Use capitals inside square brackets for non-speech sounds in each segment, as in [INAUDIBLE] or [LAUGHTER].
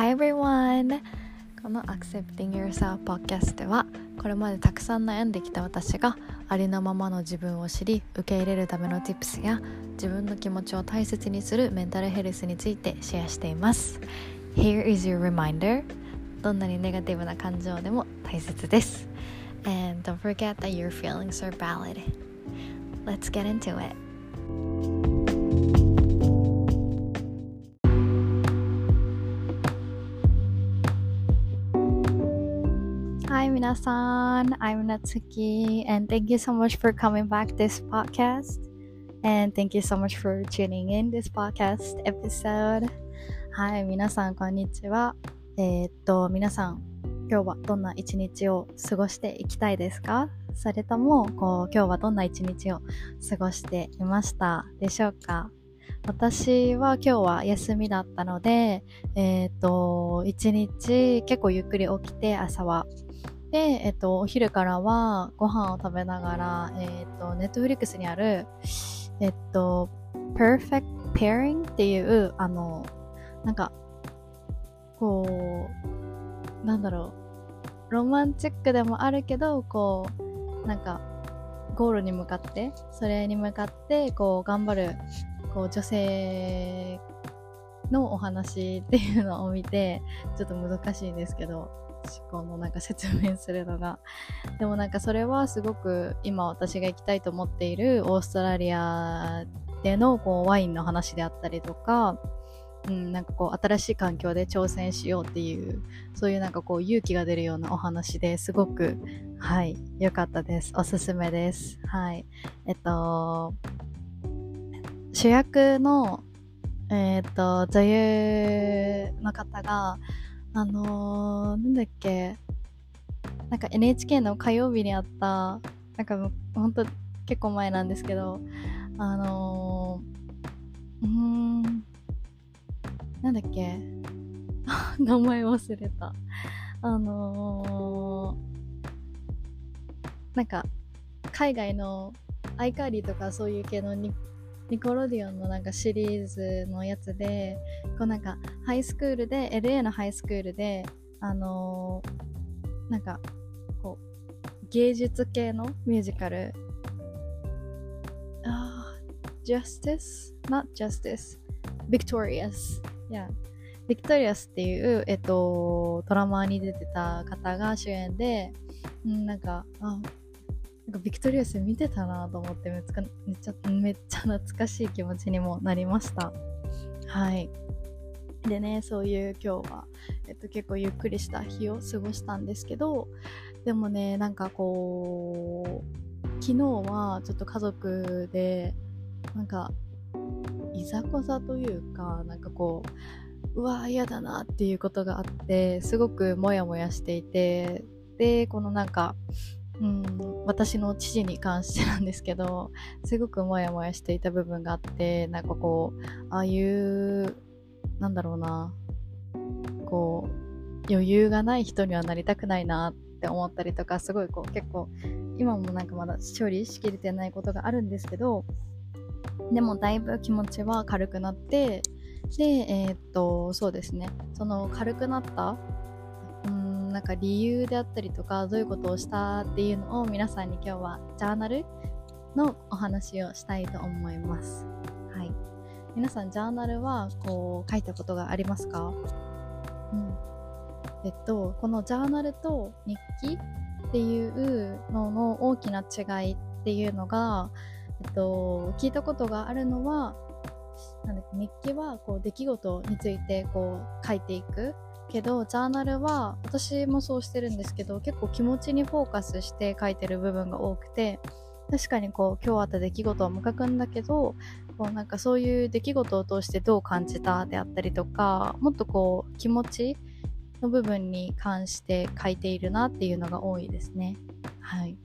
Hi everyone! この Accepting Yourself Podcast ではこれまでたくさん悩んできた私がありのままの自分を知り受け入れるための Tips や自分の気持ちを大切にするメンタルヘルスについてシェアしています Here is your reminder どんなにネガティブな感情でも大切です And don't forget that your feelings are valid Let's get into it Hi 皆さん I'm Natsuki and thank you so much for coming back this podcast and thank you so much for tuning in this podcast episode はい皆さんこんにちはえー、っと皆さん今日はどんな一日を過ごしていきたいですかそれともこう今日はどんな一日を過ごしていましたでしょうか私は今日は休みだったので、えっ、と、一日結構ゆっくり起きて朝は。で、えっ、と、お昼からはご飯を食べながら、えっ、と、ネットフリックスにある、えっ、と、Perfect Pairing っていう、あの、なんか、こう、なんだろう、ロマンチックでもあるけど、こう、なんか、ゴールに向かって、それに向かって、こう、頑張るこう女性のお話っていうのを見て [LAUGHS] ちょっと難しいんですけどこのなんか説明するのが。でもなんかそれはすごく今私が行きたいと思っているオーストラリアでのこうワインの話であったりとかうん、なんかこう新しい環境で挑戦しようっていうそういうなんかこう勇気が出るようなお話ですごくはい良かったです。おすすめです。はい。えっと主役の、えっ、ー、と、女優の方が、あのー、なんだっけ、なんか NHK の火曜日にあった、なんかほんと結構前なんですけど、あのー、うーん、なんだっけ、[LAUGHS] 名前忘れた。あのー、なんか、海外のアイカーリーとかそういう系のニコロディオンのなんかシリーズのやつでこうなんかハイスクールで LA のハイスクールであのー、なんかこう芸術系のミュージカル。あ、uh, Justice? Not Justice. Victorious. Yeah. Victorious っていう、えっと、ドラマに出てた方が主演で、うんなんか、あ、なんかビクトリアス見てたなと思ってめっちゃめっちゃ懐かしい気持ちにもなりました。はい。でねそういう今日は、えっと、結構ゆっくりした日を過ごしたんですけどでもねなんかこう昨日はちょっと家族でなんかいざこざというかなんかこううわ嫌だなっていうことがあってすごくモヤモヤしていてでこのなんかうん、私の父に関してなんですけど [LAUGHS] すごくモヤモヤしていた部分があってなんかこうああいうなんだろうなこう余裕がない人にはなりたくないなって思ったりとかすごいこう結構今もなんかまだ処理しきれてないことがあるんですけどでもだいぶ気持ちは軽くなってでえー、っとそうですね。その軽くなったなんか理由であったりとかどういうことをしたっていうのを皆さんに今日はジャーナルのお話をしたいと思います。はい。皆さんジャーナルはこう書いたことがありますか？うん。えっと、このジャーナルと日記っていうのの大きな違いっていうのが、えっと、聞いたことがあるのは、なんだっけ日記はこう出来事についてこう書いていくけどジャーナルは私もそうしてるんですけど結構気持ちにフォーカスして書いてる部分が多くて確かにこう今日あった出来事を書くんだけどこうなんかそういう出来事を通してどう感じたであったりとかもっとこう気持ちの部分に関して書いているなっていうのが多いですね。はい。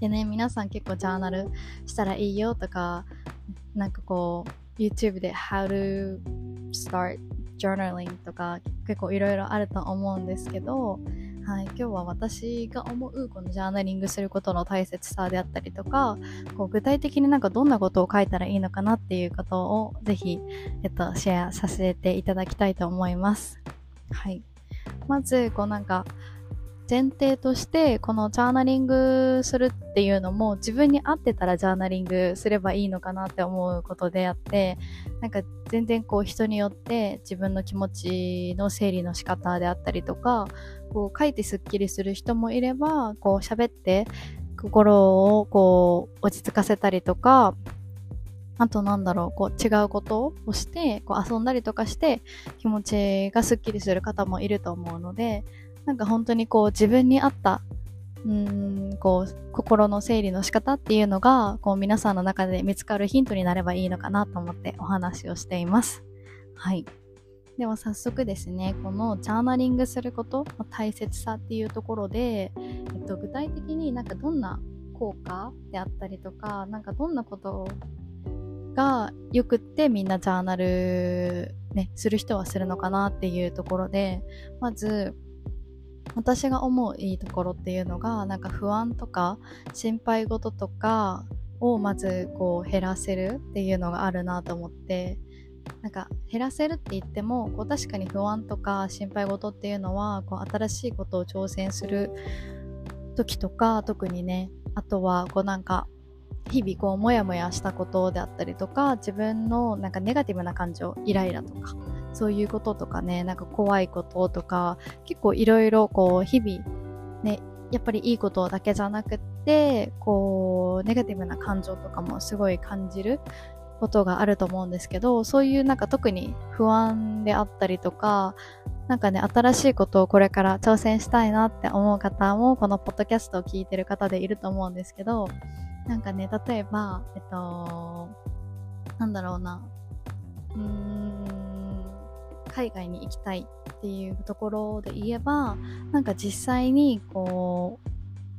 でね、皆さん結構ジャーナルしたらいいよとか、なんかこう、YouTube で How to start journaling とか結構いろいろあると思うんですけど、はい、今日は私が思うこのジャーナリングすることの大切さであったりとかこう具体的になんかどんなことを書いたらいいのかなっていうことをぜひ、えっと、シェアさせていただきたいと思います。はいまずこうなんか前提としてこのジャーナリングするっていうのも自分に合ってたらジャーナリングすればいいのかなって思うことであってなんか全然こう人によって自分の気持ちの整理の仕方であったりとかこう書いてすっきりする人もいればこう喋って心をこう落ち着かせたりとかあとなんだろう、こう違うことをして、こう遊んだりとかして気持ちがスッキリする方もいると思うので、なんか本当にこう自分に合ったうんこう心の整理の仕方っていうのがこう皆さんの中で見つかるヒントになればいいのかなと思ってお話をしています。はい。では早速ですね、このジャーナリングすることの大切さっていうところで、えっと、具体的になんかどんな効果であったりとか、なんかどんなことがよくってみんなジャーナルね、する人はするのかなっていうところで、まず、私が思ういいところっていうのがなんか不安とか心配事とかをまずこう減らせるっていうのがあるなと思ってなんか減らせるって言ってもこう確かに不安とか心配事っていうのはこう新しいことを挑戦する時とか特にねあとはこうなんか日々こうモヤモヤしたことであったりとか自分のなんかネガティブな感情イライラとか。そういうこととかねなんか怖いこととか結構いろいろこう日々ねやっぱりいいことだけじゃなくってこうネガティブな感情とかもすごい感じることがあると思うんですけどそういうなんか特に不安であったりとかなんかね新しいことをこれから挑戦したいなって思う方もこのポッドキャストを聞いてる方でいると思うんですけどなんかね例えばえっとなんだろうな。うーん。海外に行きたいっていうところで言えばなんか実際にこう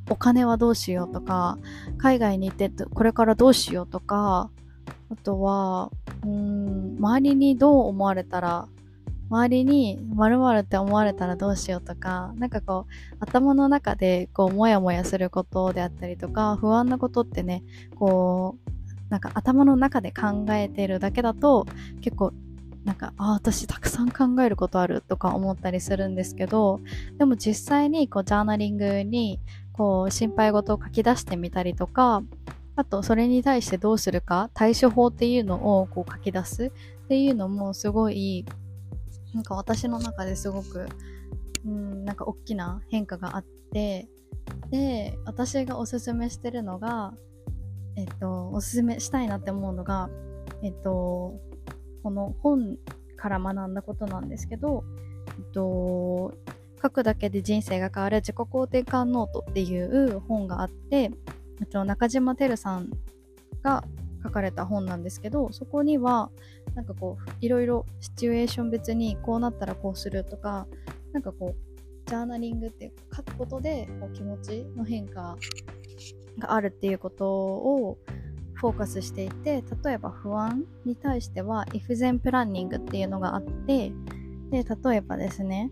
お金はどうしようとか海外に行ってこれからどうしようとかあとはうん周りにどう思われたら周りに〇〇って思われたらどうしようとかなんかこう頭の中でこうモヤモヤすることであったりとか不安なことってねこうなんか頭の中で考えてるだけだと結構なんか、あ、私たくさん考えることあるとか思ったりするんですけど、でも実際にこうジャーナリングにこう心配事を書き出してみたりとか、あとそれに対してどうするか、対処法っていうのをこう書き出すっていうのもすごい、なんか私の中ですごく、うん、なんか大きな変化があって、で、私がおすすめしてるのが、えっと、おすすめしたいなって思うのが、えっと、この本から学んだことなんですけど、えっと、書くだけで人生が変わる自己肯定感ノートっていう本があって、えっと、中島てるさんが書かれた本なんですけどそこにはなんかこういろいろシチュエーション別にこうなったらこうするとかなんかこうジャーナリングって書くことでこう気持ちの変化があるっていうことをフォーカスしていて例えば不安に対しては if then プランニングっていうのがあってで例えばですね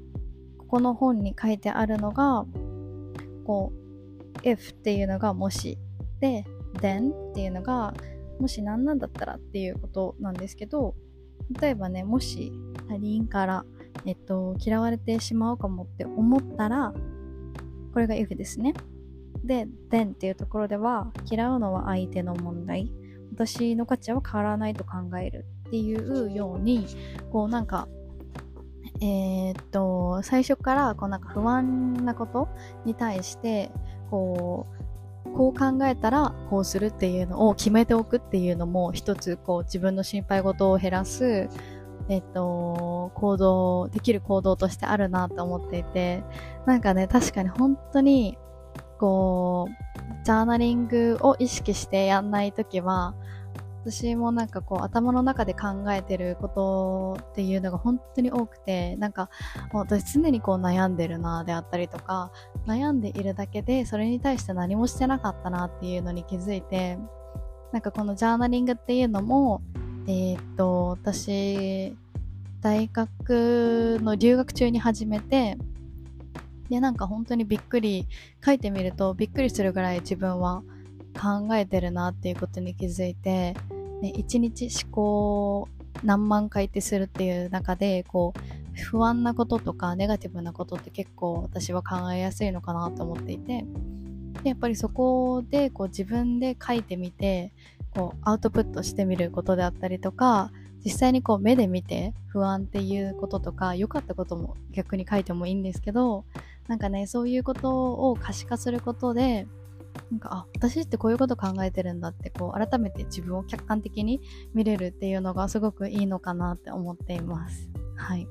ここの本に書いてあるのがこう if っていうのがもしで then っていうのがもし何なんだったらっていうことなんですけど例えばねもし他人からえっと嫌われてしまうかもって思ったらこれが if ですね。で、then っていうところでは、嫌うのは相手の問題。私の価値は変わらないと考えるっていうように、こうなんか、えー、っと、最初からこうなんか不安なことに対して、こう、こう考えたらこうするっていうのを決めておくっていうのも一つこう自分の心配事を減らすえっと、行動、できる行動としてあるなと思っていて、なんかね、確かに本当にこう、ジャーナリングを意識してやんないときは、私もなんかこう頭の中で考えてることっていうのが本当に多くてなんかもう私常にこう悩んでるなであったりとか悩んでいるだけでそれに対して何もしてなかったなっていうのに気づいてなんかこのジャーナリングっていうのもえー、っと私大学の留学中に始めてで、なんか本当にびっくり、書いてみるとびっくりするぐらい自分は考えてるなっていうことに気づいて、ね、1日思考何万回ってするっていう中で、こう、不安なこととかネガティブなことって結構私は考えやすいのかなと思っていてでやっぱりそこでこう自分で書いてみてこうアウトプットしてみることであったりとか実際にこう目で見て不安っていうこととか良かったことも逆に書いてもいいんですけどなんかねそういうことを可視化することでなんかあ私ってこういうこと考えてるんだってこう改めて自分を客観的に見れるっていうのがすごくいいのかなって思っています。はい。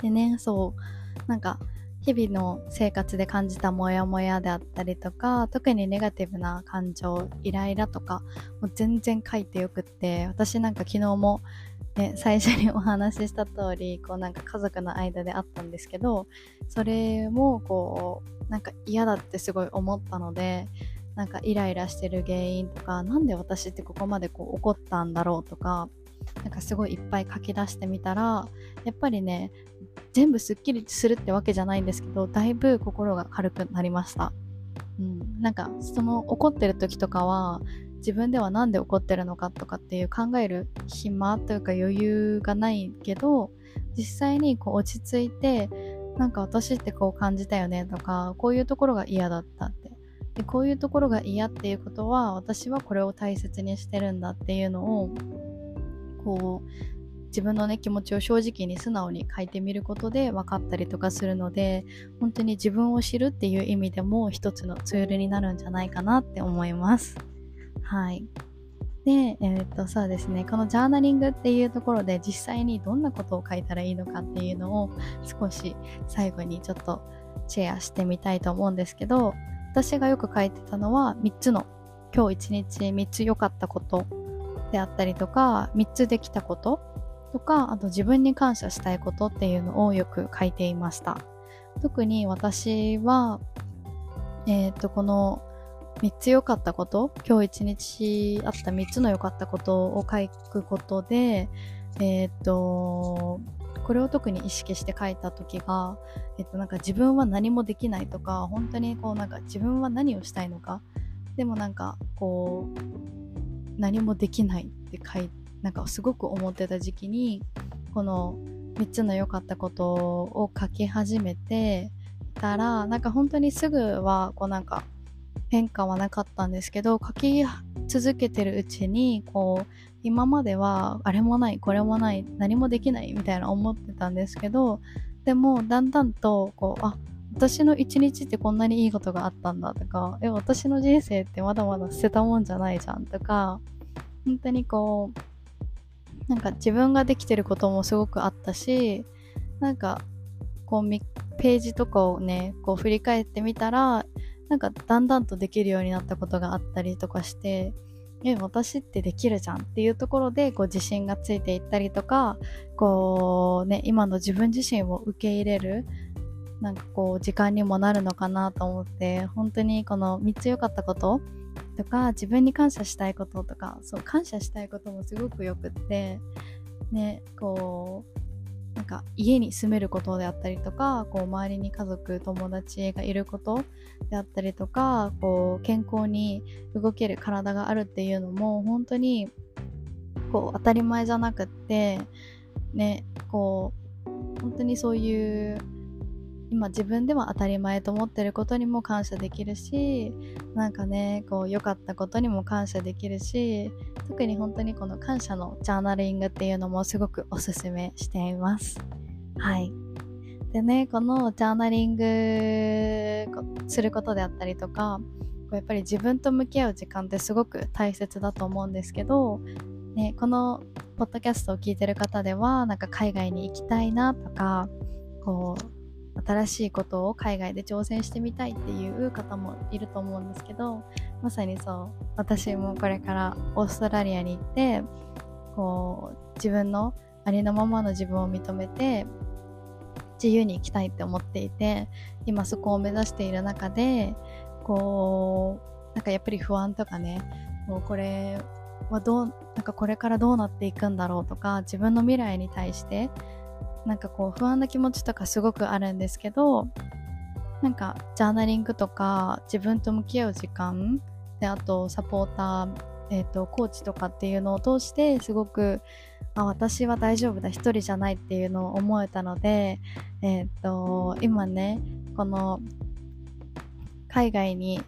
でねそう。なんか日々の生活で感じたモヤモヤであったりとか特にネガティブな感情イライラとかもう全然書いてよくって私なんか昨日も、ね、最初にお話しした通りこうなんか家族の間であったんですけどそれもこうなんか嫌だってすごい思ったのでなんかイライラしてる原因とか何で私ってここまでこう怒ったんだろうとかなんかすごいいっぱい書き出してみたらやっぱりね全部すっきりするってわけじゃないんですけどだいぶ心が軽くなりました、うん、なんかその怒ってる時とかは自分では何で怒ってるのかとかっていう考える暇というか余裕がないけど実際にこう落ち着いてなんか私ってこう感じたよねとかこういうところが嫌だったって。でこういうところが嫌っていうことは私はこれを大切にしてるんだっていうのをこう自分のね気持ちを正直に素直に書いてみることで分かったりとかするので本当に自分を知るっていう意味でも一つのツールになるんじゃないかなって思います。はい。で、えー、っとそうですね。このジャーナリングっていうところで実際にどんなことを書いたらいいのかっていうのを少し最後にちょっとシェアしてみたいと思うんですけど私がよく書いてたのは3つの今日一日3つ良かったことであったりとか3つできたこととかあと自分に感謝したいことっていうのをよく書いていました。特に私はえっ、ー、とこの3つ良かったこと今日一日あった3つの良かったことを書くことでえっ、ー、とこれを特に意識して書いた時が、えっと、なんか自分は何もできないとか本当にこうなんか自分は何をしたいのかでもなんかこう何もできないって書いなんかすごく思ってた時期にこの3つの良かったことを書き始めてたらなんか本当にすぐはこうなんか変化はなかったんですけど書き続けてるうちにこう今まではあれもないこれもない何もできないみたいな思ってたんですけどでもだんだんとこうあ私の一日ってこんなにいいことがあったんだとかえ私の人生ってまだまだ捨てたもんじゃないじゃんとか本当にこうなんか自分ができてることもすごくあったしなんかこうページとかをねこう振り返ってみたらなんかだんだんとできるようになったことがあったりとかしてえ私ってできるじゃんっていうところでこう自信がついていったりとかこうね今の自分自身を受け入れるなんかこう時間にもなるのかなと思って本当にこの3つ良かったこととか自分に感謝したいこととかそう感謝したいこともすごくよくってねこうなんか家に住めることであったりとかこう周りに家族友達がいることであったりとかこう健康に動ける体があるっていうのも本当にこう当たり前じゃなくってねこう本当にそういう今自分では当たり前と思ってることにも感謝できるしなんかねこう良かったことにも感謝できるし特に本当にこの感謝のジャーナリングっていうのもすごくおすすめしています。はい。でねこのジャーナリングすることであったりとかやっぱり自分と向き合う時間ってすごく大切だと思うんですけどね、このポッドキャストを聞いてる方ではなんか海外に行きたいなとかこう新しいことを海外で挑戦してみたいっていう方もいると思うんですけどまさにそう私もこれからオーストラリアに行ってこう自分のありのままの自分を認めて自由に生きたいって思っていて今そこを目指している中でこうなんかやっぱり不安とかねもうこれはどうなんかこれからどうなっていくんだろうとか自分の未来に対してなんかこう不安な気持ちとかすごくあるんですけどなんかジャーナリングとか自分と向き合う時間であとサポーターえーと、コーチとかっていうのを通してすごくあ私は大丈夫だ一人じゃないっていうのを思えたので、えーと、今ねこの海外に、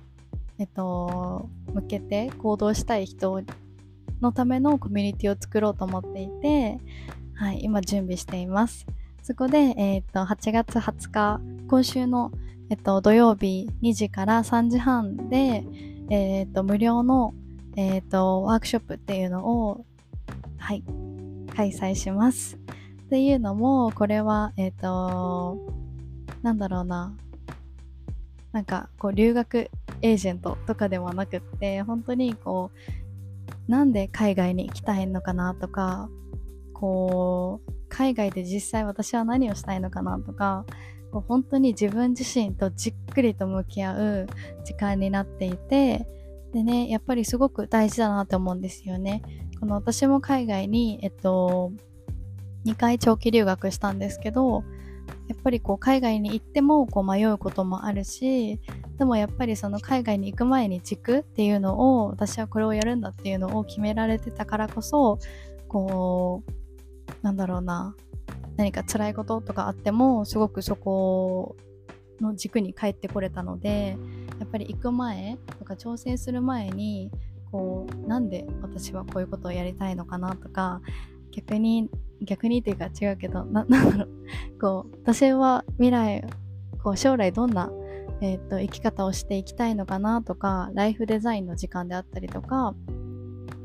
えーと向けて行動したい人のためのコミュニティを作ろうと思っていて、はい、今準備しています。そこで、えっ、ー、と、8月20日、今週の、えっ、と、土曜日2時から3時半で、えっ、と、無料の、えっ、と、ワークショップっていうのを、はい、開催します。っていうのも、これは、えっ、と、なんだろうな、なんか、こう、留学エージェントとかではなくって、本当にこう、なんで海外に行きたいのかなとか、こう、海外で実際私は何をしたいのかなとかこう本当に自分自身とじっくりと向き合う時間になっていてでねやっぱりすごく大事だなって思うんですよね。この私も海外にえっと2回長期留学したんですけどやっぱりこう海外に行ってもこう迷うこともあるしでもやっぱりその海外に行く前に軸っていうのを私はこれをやるんだっていうのを決められてたからこそこうなんだろうな。何か辛いこととかあってもすごくそこの軸に帰ってこれたのでやっぱり行く前とか挑戦する前にこうなんで私はこういうことをやりたいのかなとか逆に逆にっていうか違うけどな [LAUGHS] なんだろう。こう私は未来こう将来どんな、えーと生き方をしていきたいのかなとかライフデザインの時間であったりとか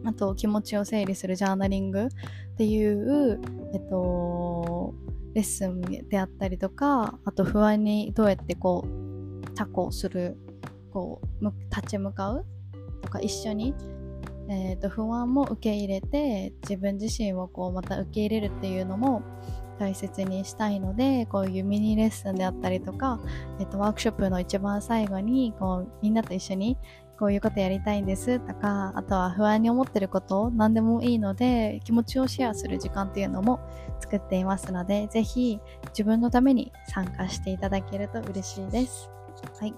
あと気持ちを整理するジャーナリングっていう、えっと、レッスンであったりとかあと不安にどうやってこうタコするこう立ち向かうとか一緒に、えーと、不安も受け入れて自分自身をこうまた受け入れるっていうのも大切にしたいのでこういうミニレッスンであったりとか、えーとワークショップの一番最後にこうみんなと一緒にこういうことやりたいんですとか、あとは不安に思ってること何でもいいので、気持ちをシェアする時間っていうのも作っていますので、ぜひ自分のために参加していただけると嬉しいです。はい。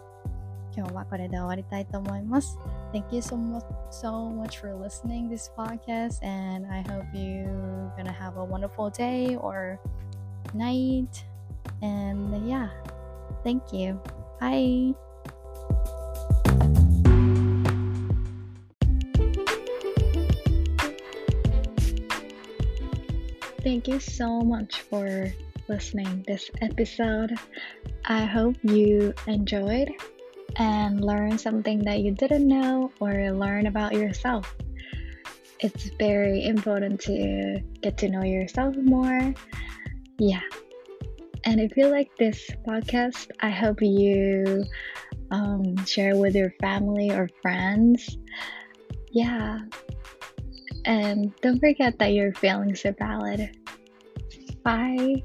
今日はこれで終わりたいと思います。Thank you so much, so much for listening this podcast and I hope you're gonna have a wonderful day or night. And yeah, thank you. Bye. Thank you so much for listening this episode. I hope you enjoyed and learned something that you didn't know or learn about yourself. It's very important to get to know yourself more. Yeah. And if you like this podcast, I hope you um, share with your family or friends. Yeah, and don't forget that your feelings are valid. Bye.